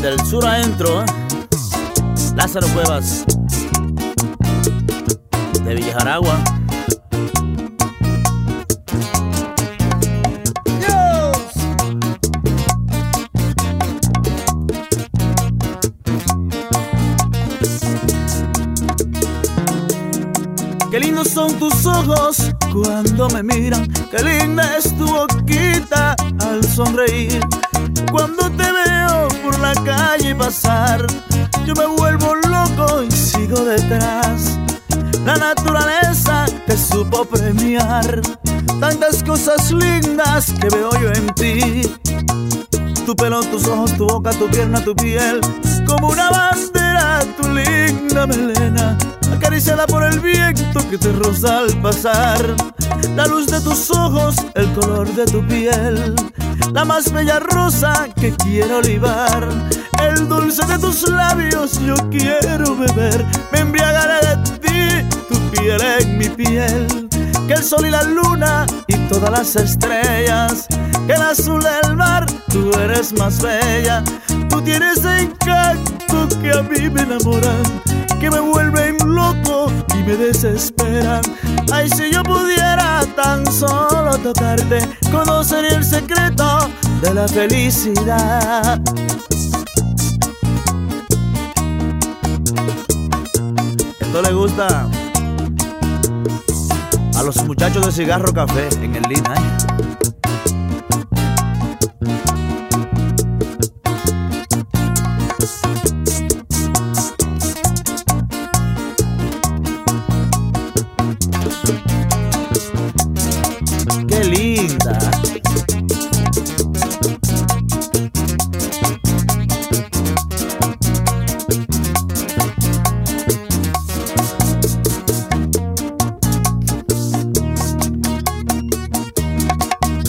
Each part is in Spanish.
del sur adentro, ¿eh? Lázaro Cuevas, de Villajaragua. Qué lindos son tus ojos cuando me miran, qué linda es tu boquita sonreír. Cuando te veo por la calle pasar, yo me vuelvo loco y sigo detrás. La naturaleza te supo premiar, tantas cosas lindas que veo yo en ti. Tu pelo, tus ojos, tu boca, tu pierna, tu piel, como una bandera, tu linda melena acariciada por el viento que te roza al pasar. La luz de tus ojos, el color de tu piel, la más bella rosa que quiero olivar. El dulce de tus labios yo quiero beber, me embriagaré de ti, tu piel en mi piel. Que el sol y la luna y todas las estrellas, que el azul del mar, tú eres más bella. Tú tienes encanto que a mí me enamoran que me vuelven loco y me desesperan. Ay, si yo pudiera tan solo tocarte, conocer el secreto de la felicidad. Esto le gusta a los muchachos de cigarro café en el Lina. Qué linda.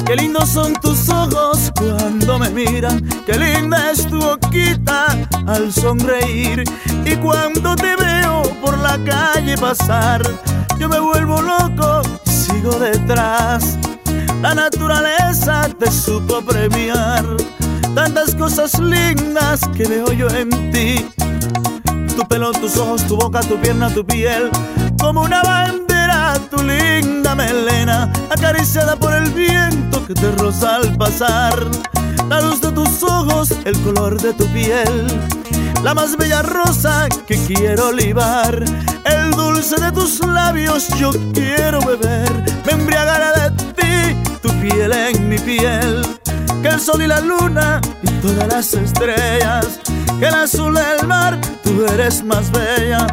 Qué lindos son tus ojos cuando me miran, qué linda es tu boquita al sonreír. Y cuando te veo por la calle pasar, yo me vuelvo loco sigo detrás. La naturaleza te supo premiar, tantas cosas lindas que veo yo en ti. Tu pelo, tus ojos, tu boca, tu pierna, tu piel, como una bandera, tu linda melena, acariciada por el viento que te roza al pasar. La luz de tus ojos, el color de tu piel, la más bella rosa que quiero olivar. El dulce de tus labios yo quiero beber, Que el sol y la luna y todas las estrellas, que el azul del mar, tú eres más bella.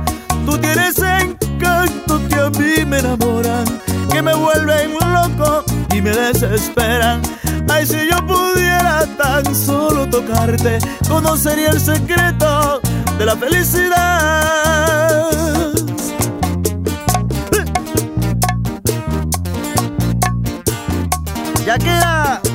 Tú tienes encanto que a mí me enamoran, que me vuelven loco y me desesperan. Ay, si yo pudiera tan solo tocarte, conocería el secreto de la felicidad. ya.